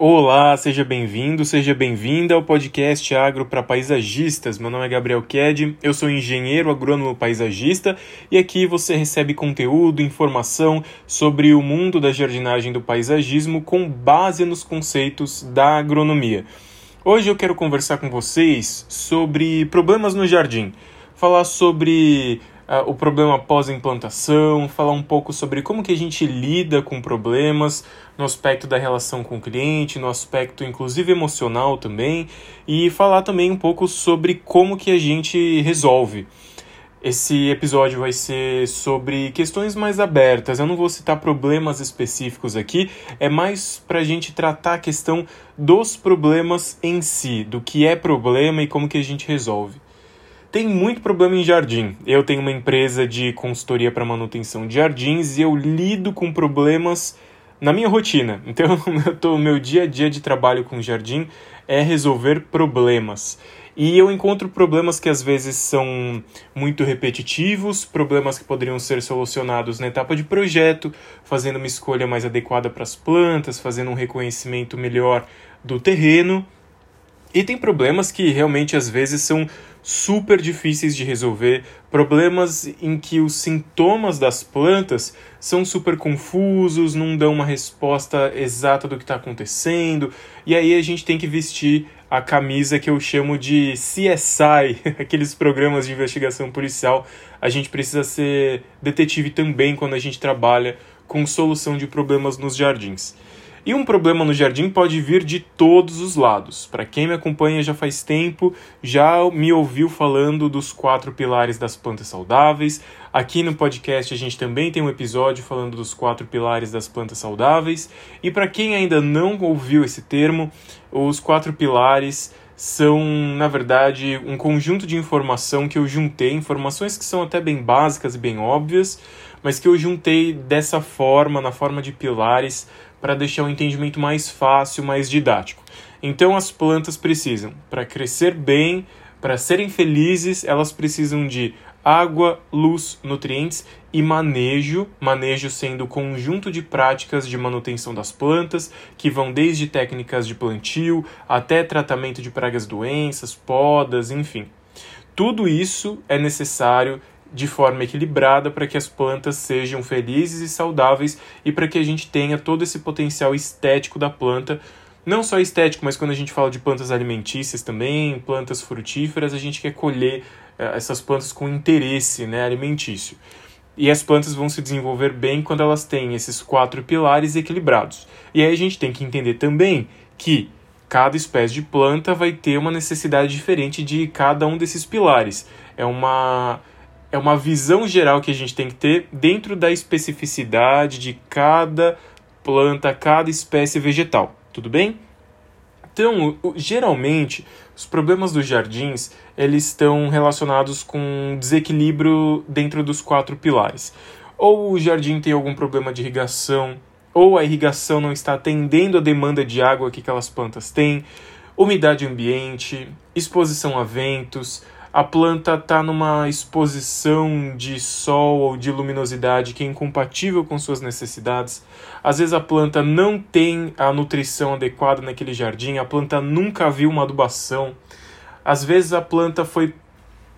Olá, seja bem-vindo, seja bem-vinda ao podcast Agro para Paisagistas. Meu nome é Gabriel Ked, eu sou engenheiro agrônomo paisagista e aqui você recebe conteúdo, informação sobre o mundo da jardinagem do paisagismo com base nos conceitos da agronomia. Hoje eu quero conversar com vocês sobre problemas no jardim, falar sobre o problema pós-implantação, falar um pouco sobre como que a gente lida com problemas no aspecto da relação com o cliente, no aspecto inclusive emocional também, e falar também um pouco sobre como que a gente resolve. Esse episódio vai ser sobre questões mais abertas. Eu não vou citar problemas específicos aqui, é mais para a gente tratar a questão dos problemas em si, do que é problema e como que a gente resolve. Tem muito problema em jardim. Eu tenho uma empresa de consultoria para manutenção de jardins e eu lido com problemas na minha rotina. Então, o meu dia a dia de trabalho com jardim é resolver problemas. E eu encontro problemas que às vezes são muito repetitivos, problemas que poderiam ser solucionados na etapa de projeto, fazendo uma escolha mais adequada para as plantas, fazendo um reconhecimento melhor do terreno. E tem problemas que realmente às vezes são super difíceis de resolver, problemas em que os sintomas das plantas são super confusos, não dão uma resposta exata do que está acontecendo, e aí a gente tem que vestir a camisa que eu chamo de CSI, aqueles programas de investigação policial. A gente precisa ser detetive também quando a gente trabalha com solução de problemas nos jardins. E um problema no jardim pode vir de todos os lados. Para quem me acompanha já faz tempo, já me ouviu falando dos quatro pilares das plantas saudáveis. Aqui no podcast a gente também tem um episódio falando dos quatro pilares das plantas saudáveis. E para quem ainda não ouviu esse termo, os quatro pilares são, na verdade, um conjunto de informação que eu juntei, informações que são até bem básicas e bem óbvias, mas que eu juntei dessa forma, na forma de pilares, para deixar o entendimento mais fácil, mais didático. Então as plantas precisam, para crescer bem, para serem felizes, elas precisam de água, luz, nutrientes e manejo, manejo sendo o conjunto de práticas de manutenção das plantas, que vão desde técnicas de plantio até tratamento de pragas, doenças, podas, enfim. Tudo isso é necessário de forma equilibrada para que as plantas sejam felizes e saudáveis e para que a gente tenha todo esse potencial estético da planta. Não só estético, mas quando a gente fala de plantas alimentícias também, plantas frutíferas, a gente quer colher uh, essas plantas com interesse né, alimentício. E as plantas vão se desenvolver bem quando elas têm esses quatro pilares equilibrados. E aí a gente tem que entender também que cada espécie de planta vai ter uma necessidade diferente de cada um desses pilares. É uma é uma visão geral que a gente tem que ter dentro da especificidade de cada planta, cada espécie vegetal, tudo bem? Então, geralmente, os problemas dos jardins, eles estão relacionados com desequilíbrio dentro dos quatro pilares. Ou o jardim tem algum problema de irrigação, ou a irrigação não está atendendo a demanda de água que aquelas plantas têm, umidade ambiente, exposição a ventos, a planta está numa exposição de sol ou de luminosidade que é incompatível com suas necessidades. Às vezes a planta não tem a nutrição adequada naquele jardim, a planta nunca viu uma adubação. Às vezes a planta foi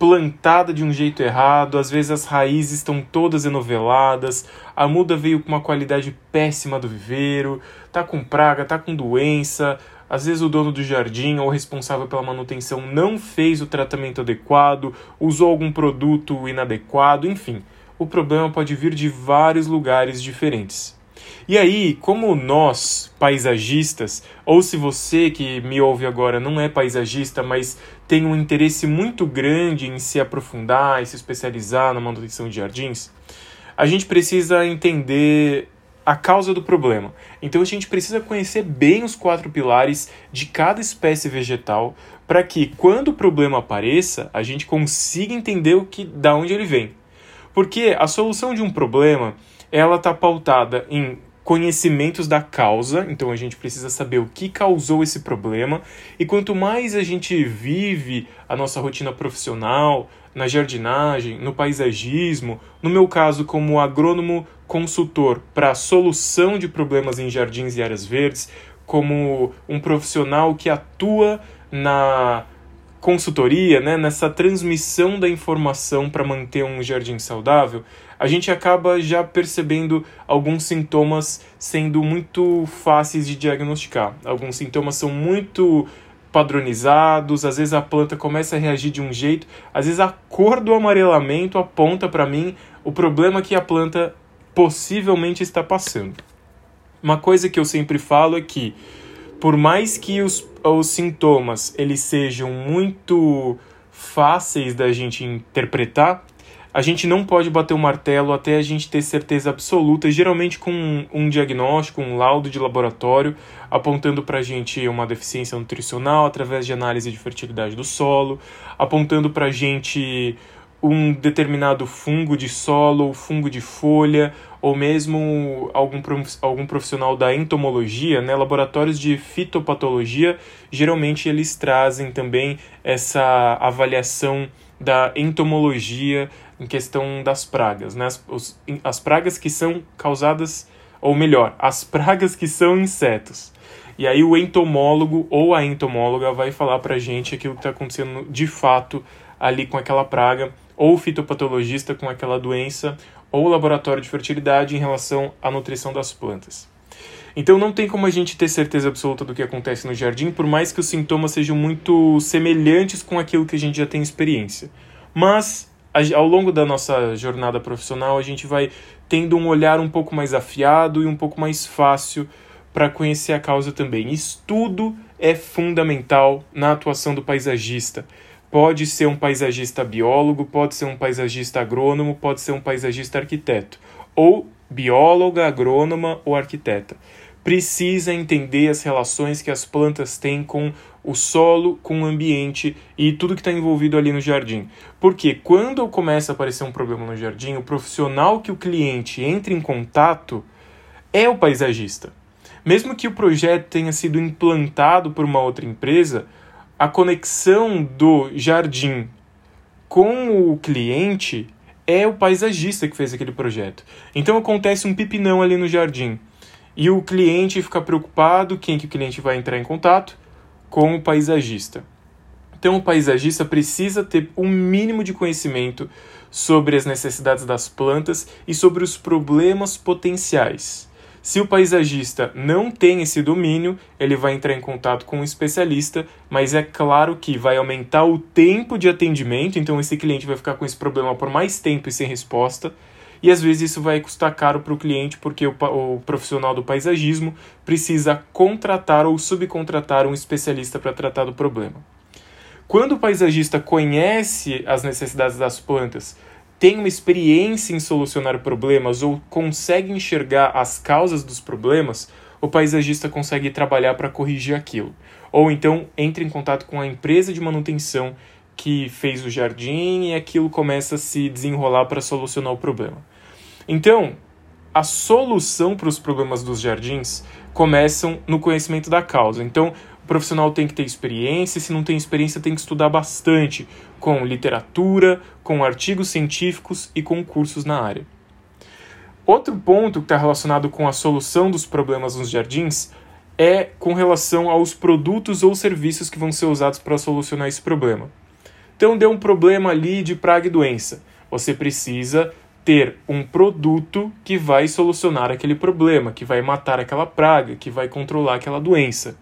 plantada de um jeito errado, às vezes as raízes estão todas enoveladas, a muda veio com uma qualidade péssima do viveiro, tá com praga, tá com doença, às vezes o dono do jardim ou responsável pela manutenção não fez o tratamento adequado, usou algum produto inadequado, enfim. O problema pode vir de vários lugares diferentes. E aí, como nós, paisagistas, ou se você que me ouve agora não é paisagista, mas tem um interesse muito grande em se aprofundar e se especializar na manutenção de jardins, a gente precisa entender a causa do problema. Então a gente precisa conhecer bem os quatro pilares de cada espécie vegetal para que quando o problema apareça, a gente consiga entender o que da onde ele vem. Porque a solução de um problema, ela está pautada em conhecimentos da causa, então a gente precisa saber o que causou esse problema, e quanto mais a gente vive a nossa rotina profissional, na jardinagem, no paisagismo, no meu caso como agrônomo consultor para solução de problemas em jardins e áreas verdes, como um profissional que atua na consultoria, né, nessa transmissão da informação para manter um jardim saudável, a gente acaba já percebendo alguns sintomas sendo muito fáceis de diagnosticar. Alguns sintomas são muito padronizados, às vezes a planta começa a reagir de um jeito, às vezes a cor do amarelamento aponta para mim o problema que a planta possivelmente está passando. Uma coisa que eu sempre falo é que por mais que os, os sintomas eles sejam muito fáceis da gente interpretar, a gente não pode bater o martelo até a gente ter certeza absoluta, geralmente com um, diagnóstico, um laudo de laboratório, apontando para a gente uma deficiência nutricional através de análise de fertilidade do solo, apontando para a gente um determinado fungo de solo ou fungo de folha, ou mesmo algum, algum profissional da entomologia, né, laboratórios de fitopatologia, geralmente eles trazem também essa avaliação da entomologia em questão das pragas, né? As, os, as pragas que são causadas, ou melhor, as pragas que são insetos. E aí o entomólogo ou a entomóloga vai falar pra gente aquilo que está acontecendo de fato ali com aquela praga, ou o fitopatologista com aquela doença, ou o laboratório de fertilidade em relação à nutrição das plantas. Então não tem como a gente ter certeza absoluta do que acontece no jardim, por mais que os sintomas sejam muito semelhantes com aquilo que a gente já tem experiência. Mas ao longo da nossa jornada profissional, a gente vai tendo um olhar um pouco mais afiado e um pouco mais fácil para conhecer a causa também. Estudo é fundamental na atuação do paisagista. Pode ser um paisagista biólogo, pode ser um paisagista agrônomo, pode ser um paisagista arquiteto, ou bióloga, agrônoma ou arquiteta. Precisa entender as relações que as plantas têm com o solo com o ambiente e tudo que está envolvido ali no jardim. Porque quando começa a aparecer um problema no jardim, o profissional que o cliente entra em contato é o paisagista. Mesmo que o projeto tenha sido implantado por uma outra empresa, a conexão do jardim com o cliente é o paisagista que fez aquele projeto. Então acontece um pipinão ali no jardim e o cliente fica preocupado, quem que o cliente vai entrar em contato? com o paisagista. Então, o paisagista precisa ter um mínimo de conhecimento sobre as necessidades das plantas e sobre os problemas potenciais. Se o paisagista não tem esse domínio, ele vai entrar em contato com um especialista, mas é claro que vai aumentar o tempo de atendimento, então esse cliente vai ficar com esse problema por mais tempo e sem resposta, e às vezes isso vai custar caro para o cliente porque o, o, profissional do paisagismo precisa contratar ou subcontratar um especialista para tratar do problema. Quando o paisagista conhece as necessidades das plantas, tem uma experiência em solucionar problemas ou consegue enxergar as causas dos problemas, o paisagista consegue trabalhar para corrigir aquilo. Ou então entra em contato com a empresa de manutenção que fez o jardim e aquilo começa a se desenrolar para solucionar o problema. Então, a solução para os problemas dos jardins começam no conhecimento da causa. Então, profissional tem que ter experiência, e se não tem experiência, tem que estudar bastante com literatura, com artigos científicos e com cursos na área. Outro ponto que está relacionado com a solução dos problemas nos jardins é com relação aos produtos ou serviços que vão ser usados para solucionar esse problema. Então deu um problema ali de praga e doença. Você precisa ter um produto que vai solucionar aquele problema, que vai matar aquela praga, que vai controlar aquela doença.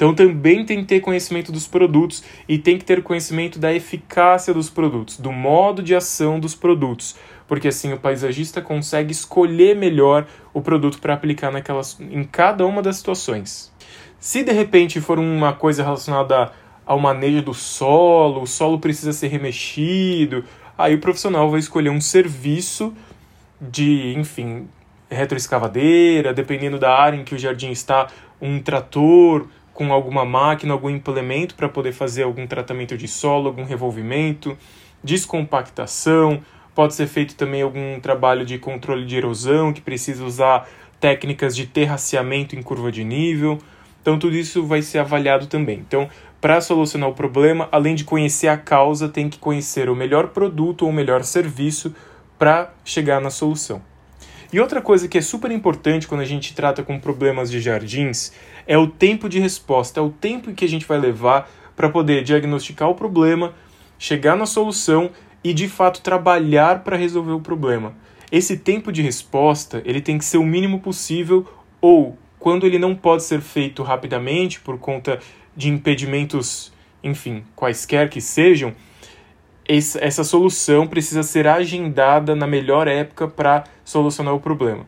Então também tem que ter conhecimento dos produtos e tem que ter conhecimento da eficácia dos produtos, do modo de ação dos produtos, porque assim o paisagista consegue escolher melhor o produto para aplicar naquelas, em cada uma das situações. Se de repente for uma coisa relacionada ao manejo do solo, o solo precisa ser remexido. Aí o profissional vai escolher um serviço de, enfim, retroescavadeira, dependendo da área em que o jardim está, um trator com alguma máquina, algum implemento para poder fazer algum tratamento de solo, algum revolvimento, descompactação. Pode ser feito também algum trabalho de controle de erosão que precisa usar técnicas de terraceamento em curva de nível. Então tudo isso vai ser avaliado também. Então para solucionar o problema, além de conhecer a causa, tem que conhecer o melhor produto ou o melhor serviço para chegar na solução. E outra coisa que é super importante quando a gente trata com problemas de jardins é o tempo de resposta, é o tempo que a gente vai levar para poder diagnosticar o problema, chegar na solução e de fato trabalhar para resolver o problema. Esse tempo de resposta, ele tem que ser o mínimo possível ou quando ele não pode ser feito rapidamente por conta de impedimentos, enfim, quaisquer que sejam, essa solução precisa ser agendada na melhor época para solucionar o problema.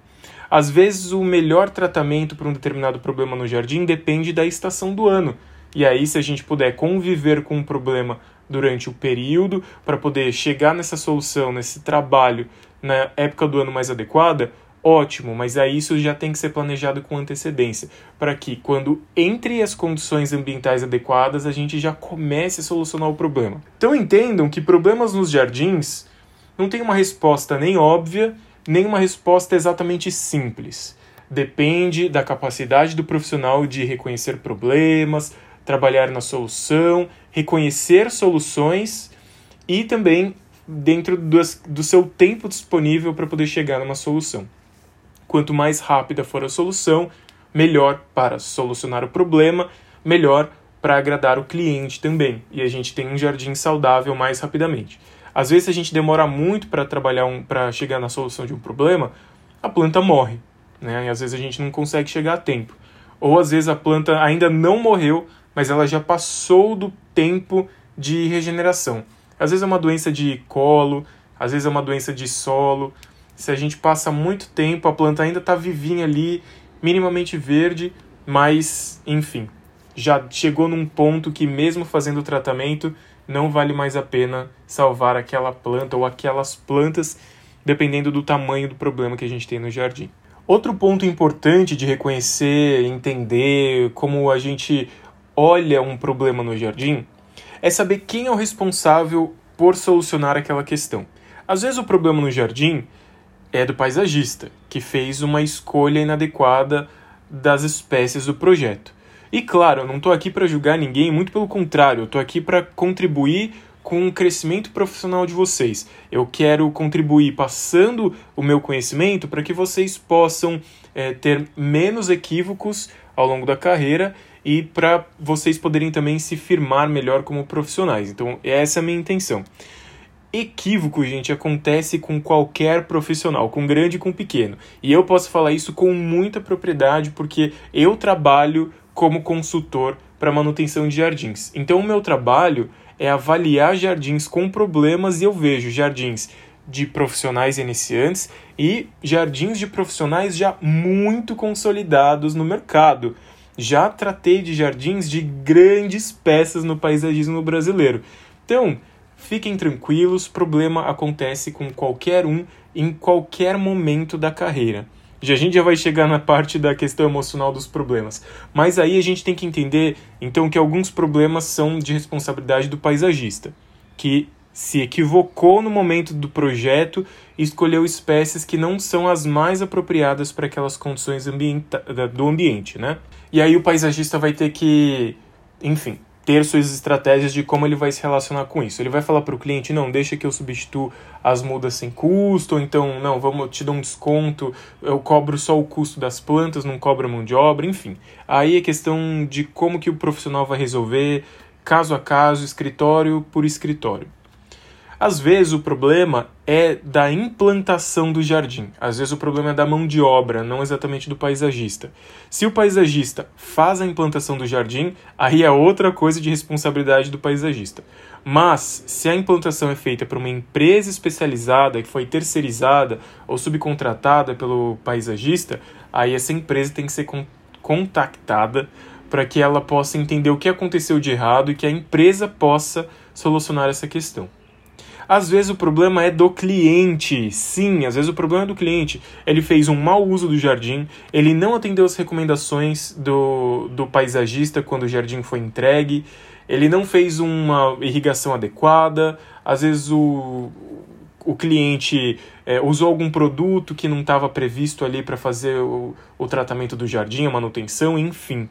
Às vezes, o melhor tratamento para um determinado problema no jardim depende da estação do ano. E aí, se a gente puder conviver com o problema durante o período, para poder chegar nessa solução, nesse trabalho, na época do ano mais adequada, ótimo, mas aí isso já tem que ser planejado com antecedência, para que quando entre as condições ambientais adequadas, a gente já comece a solucionar o problema. Então entendam que problemas nos jardins não tem uma resposta nem óbvia, nem uma resposta exatamente simples. Depende da capacidade do profissional de reconhecer problemas, trabalhar na solução, reconhecer soluções e também dentro do, do seu tempo disponível para poder chegar numa solução. Quanto mais rápida for a solução, melhor para solucionar o problema, melhor para agradar o cliente também. E a gente tem um jardim saudável mais rapidamente. Às vezes, a gente demora muito para trabalhar um, para chegar na solução de um problema, a planta morre, né? E às vezes a gente não consegue chegar a tempo. Ou às vezes a planta ainda não morreu, mas ela já passou do tempo de regeneração. Às vezes é uma doença de colo, às vezes é uma doença de solo, se a gente passa muito tempo, a planta ainda está vivinha ali, minimamente verde, mas, enfim, já chegou num ponto que, mesmo fazendo o tratamento, não vale mais a pena salvar aquela planta ou aquelas plantas, dependendo do tamanho do problema que a gente tem no jardim. Outro ponto importante de reconhecer, entender como a gente olha um problema no jardim é saber quem é o responsável por solucionar aquela questão. Às vezes o problema no jardim é do paisagista, que fez uma escolha inadequada das espécies do projeto. E claro, eu não estou aqui para julgar ninguém, muito pelo contrário, eu estou aqui para contribuir com o crescimento profissional de vocês. Eu quero contribuir passando o meu conhecimento para que vocês possam é, ter menos equívocos ao longo da carreira e para vocês poderem também se firmar melhor como profissionais. Então, essa é a minha intenção equívoco, gente, acontece com qualquer profissional, com grande e com pequeno. E eu posso falar isso com muita propriedade porque eu trabalho como consultor para manutenção de jardins. Então, o meu trabalho é avaliar jardins com problemas e eu vejo jardins de profissionais iniciantes e jardins de profissionais já muito consolidados no mercado. Já tratei de jardins de grandes peças no paisagismo brasileiro. Então, Fiquem tranquilos, problema acontece com qualquer um em qualquer momento da carreira. Já a gente já vai chegar na parte da questão emocional dos problemas. Mas aí a gente tem que entender, então, que alguns problemas são de responsabilidade do paisagista, que se equivocou no momento do projeto e escolheu espécies que não são as mais apropriadas para aquelas condições ambienta do ambiente, né? E aí o paisagista vai ter que, enfim, ter suas estratégias de como ele vai se relacionar com isso. Ele vai falar para o cliente, não, deixa que eu substituo as mudas sem custo, ou então, não, vamos te dar um desconto, eu cobro só o custo das plantas, não cobro a mão de obra, enfim. Aí é questão de como que o profissional vai resolver, caso a caso, escritório por escritório. Às vezes o problema é da implantação do jardim. Às vezes o problema é da mão de obra, não exatamente do paisagista. Se o paisagista faz a implantação do jardim, aí é outra coisa de responsabilidade do paisagista. Mas se a implantação é feita por uma empresa especializada que foi terceirizada ou subcontratada pelo paisagista, aí essa empresa tem que ser contactada para que ela possa entender o que aconteceu de errado e que a empresa possa solucionar essa questão. Às vezes o problema é do cliente. Sim, às vezes o problema é do cliente. Ele fez um mau uso do jardim, ele não atendeu as recomendações do, do paisagista quando o jardim foi entregue, ele não fez uma irrigação adequada, às vezes o, o cliente é, usou algum produto que não estava previsto ali para fazer o, o tratamento do jardim, a manutenção, enfim.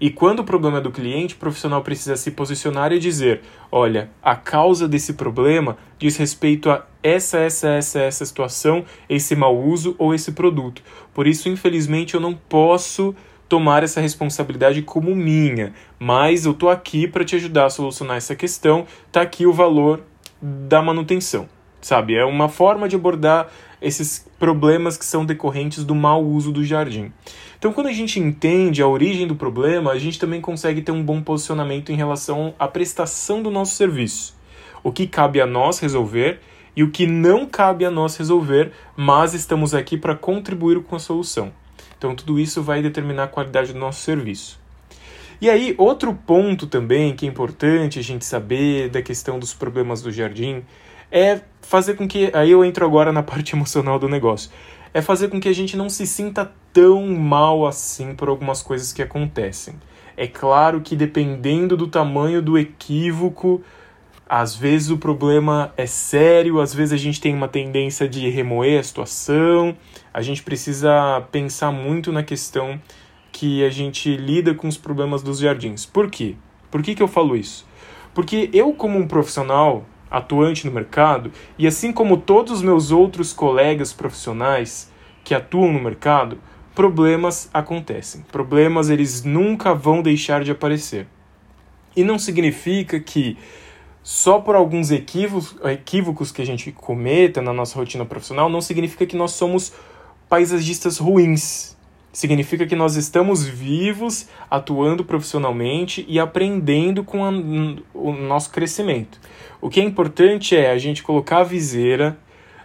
E quando o problema é do cliente, o profissional precisa se posicionar e dizer: olha, a causa desse problema diz respeito a essa, essa, essa, essa situação, esse mau uso ou esse produto. Por isso, infelizmente, eu não posso tomar essa responsabilidade como minha, mas eu tô aqui para te ajudar a solucionar essa questão. Tá aqui o valor da manutenção, sabe? É uma forma de abordar esses problemas que são decorrentes do mau uso do jardim. Então, quando a gente entende a origem do problema, a gente também consegue ter um bom posicionamento em relação à prestação do nosso serviço. O que cabe a nós resolver e o que não cabe a nós resolver, mas estamos aqui para contribuir com a solução. Então, tudo isso vai determinar a qualidade do nosso serviço. E aí, outro ponto também que é importante a gente saber da questão dos problemas do jardim é fazer com que. Aí eu entro agora na parte emocional do negócio. É fazer com que a gente não se sinta tão mal assim por algumas coisas que acontecem. É claro que dependendo do tamanho do equívoco, às vezes o problema é sério, às vezes a gente tem uma tendência de remoer a situação, a gente precisa pensar muito na questão que a gente lida com os problemas dos jardins. Por quê? Por que, que eu falo isso? Porque eu, como um profissional atuante no mercado, e assim como todos os meus outros colegas profissionais que atuam no mercado, problemas acontecem. Problemas eles nunca vão deixar de aparecer. E não significa que só por alguns equívocos, que a gente cometa na nossa rotina profissional, não significa que nós somos paisagistas ruins. Significa que nós estamos vivos, atuando profissionalmente e aprendendo com a, o nosso crescimento. O que é importante é a gente colocar a viseira,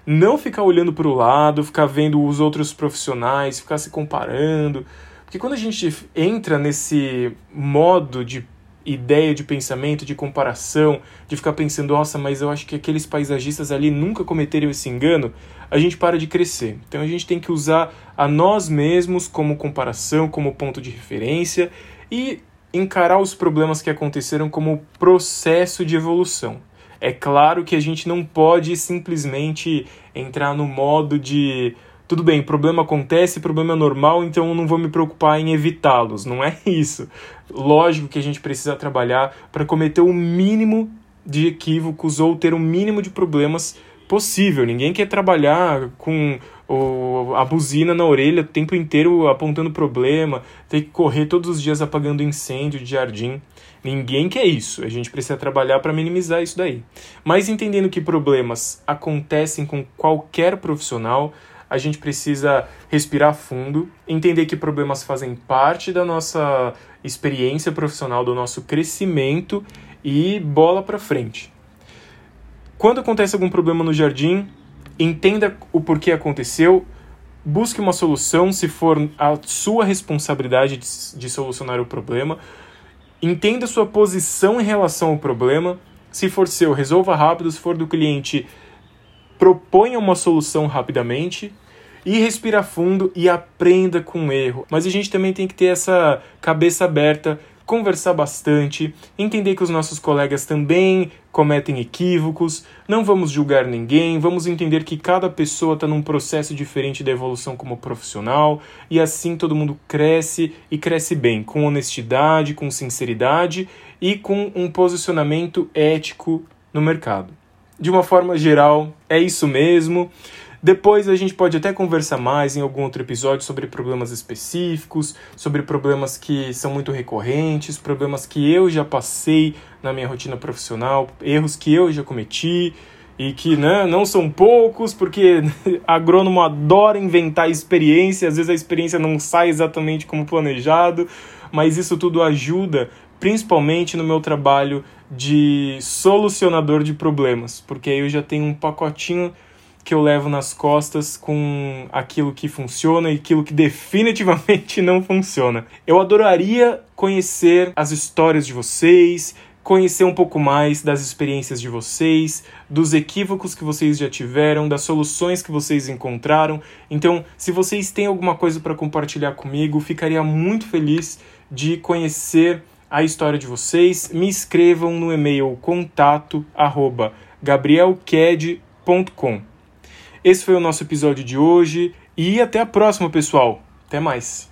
não ficar olhando para o lado, ficar vendo os outros profissionais, ficar se comparando. Porque quando a gente entra nesse modo de ideia de pensamento, de comparação, de ficar pensando, nossa, mas eu acho que aqueles paisagistas ali nunca cometeram esse engano, a gente para de crescer. Então a gente tem que usar a nós mesmos como comparação, como ponto de referência e encarar os problemas que aconteceram como processo de evolução. É claro que a gente não pode simplesmente entrar no modo de tudo bem, problema acontece, problema é normal, então eu não vou me preocupar em evitá-los. Não é isso. Lógico que a gente precisa trabalhar para cometer o mínimo de equívocos ou ter o mínimo de problemas possível. Ninguém quer trabalhar com o, a buzina na orelha o tempo inteiro apontando problema, ter que correr todos os dias apagando incêndio de jardim. Ninguém quer isso. A gente precisa trabalhar para minimizar isso daí. Mas entendendo que problemas acontecem com qualquer profissional, a gente precisa respirar fundo, entender que problemas fazem parte da nossa experiência profissional, do nosso crescimento e bola para frente. Quando acontece algum problema no jardim, entenda o porquê aconteceu, busque uma solução se for a sua responsabilidade de, de solucionar o problema, entenda sua posição em relação ao problema. Se for seu, resolva rápido. Se for do cliente, proponha uma solução rapidamente e respira fundo e aprenda com o erro. Mas a gente também tem que ter essa cabeça aberta, conversar bastante, entender que os nossos colegas também cometem equívocos, não vamos julgar ninguém, vamos entender que cada pessoa está num processo diferente da evolução como profissional e assim todo mundo cresce e cresce bem, com honestidade, com sinceridade e com um posicionamento ético no mercado de uma forma geral, é isso mesmo. Depois a gente pode até conversar mais em algum outro episódio sobre problemas específicos, sobre problemas que são muito recorrentes, problemas que eu já passei na minha rotina profissional, erros que eu já cometi e que né, não são poucos, porque agrônomo adora inventar experiência, às vezes a experiência não sai exatamente como planejado, mas isso tudo ajuda principalmente no meu trabalho de solucionador de problemas, porque aí eu já tenho um pacotinho que eu levo nas costas com aquilo que funciona e aquilo que definitivamente não funciona. Eu adoraria conhecer as histórias de vocês, conhecer um pouco mais das experiências de vocês, dos equívocos que vocês já tiveram, das soluções que vocês encontraram. Então, se vocês têm alguma coisa para compartilhar comigo, ficaria muito feliz de conhecer a história de vocês, me escrevam no e-mail contato arroba gabrielked.com. Esse foi o nosso episódio de hoje e até a próxima, pessoal. Até mais.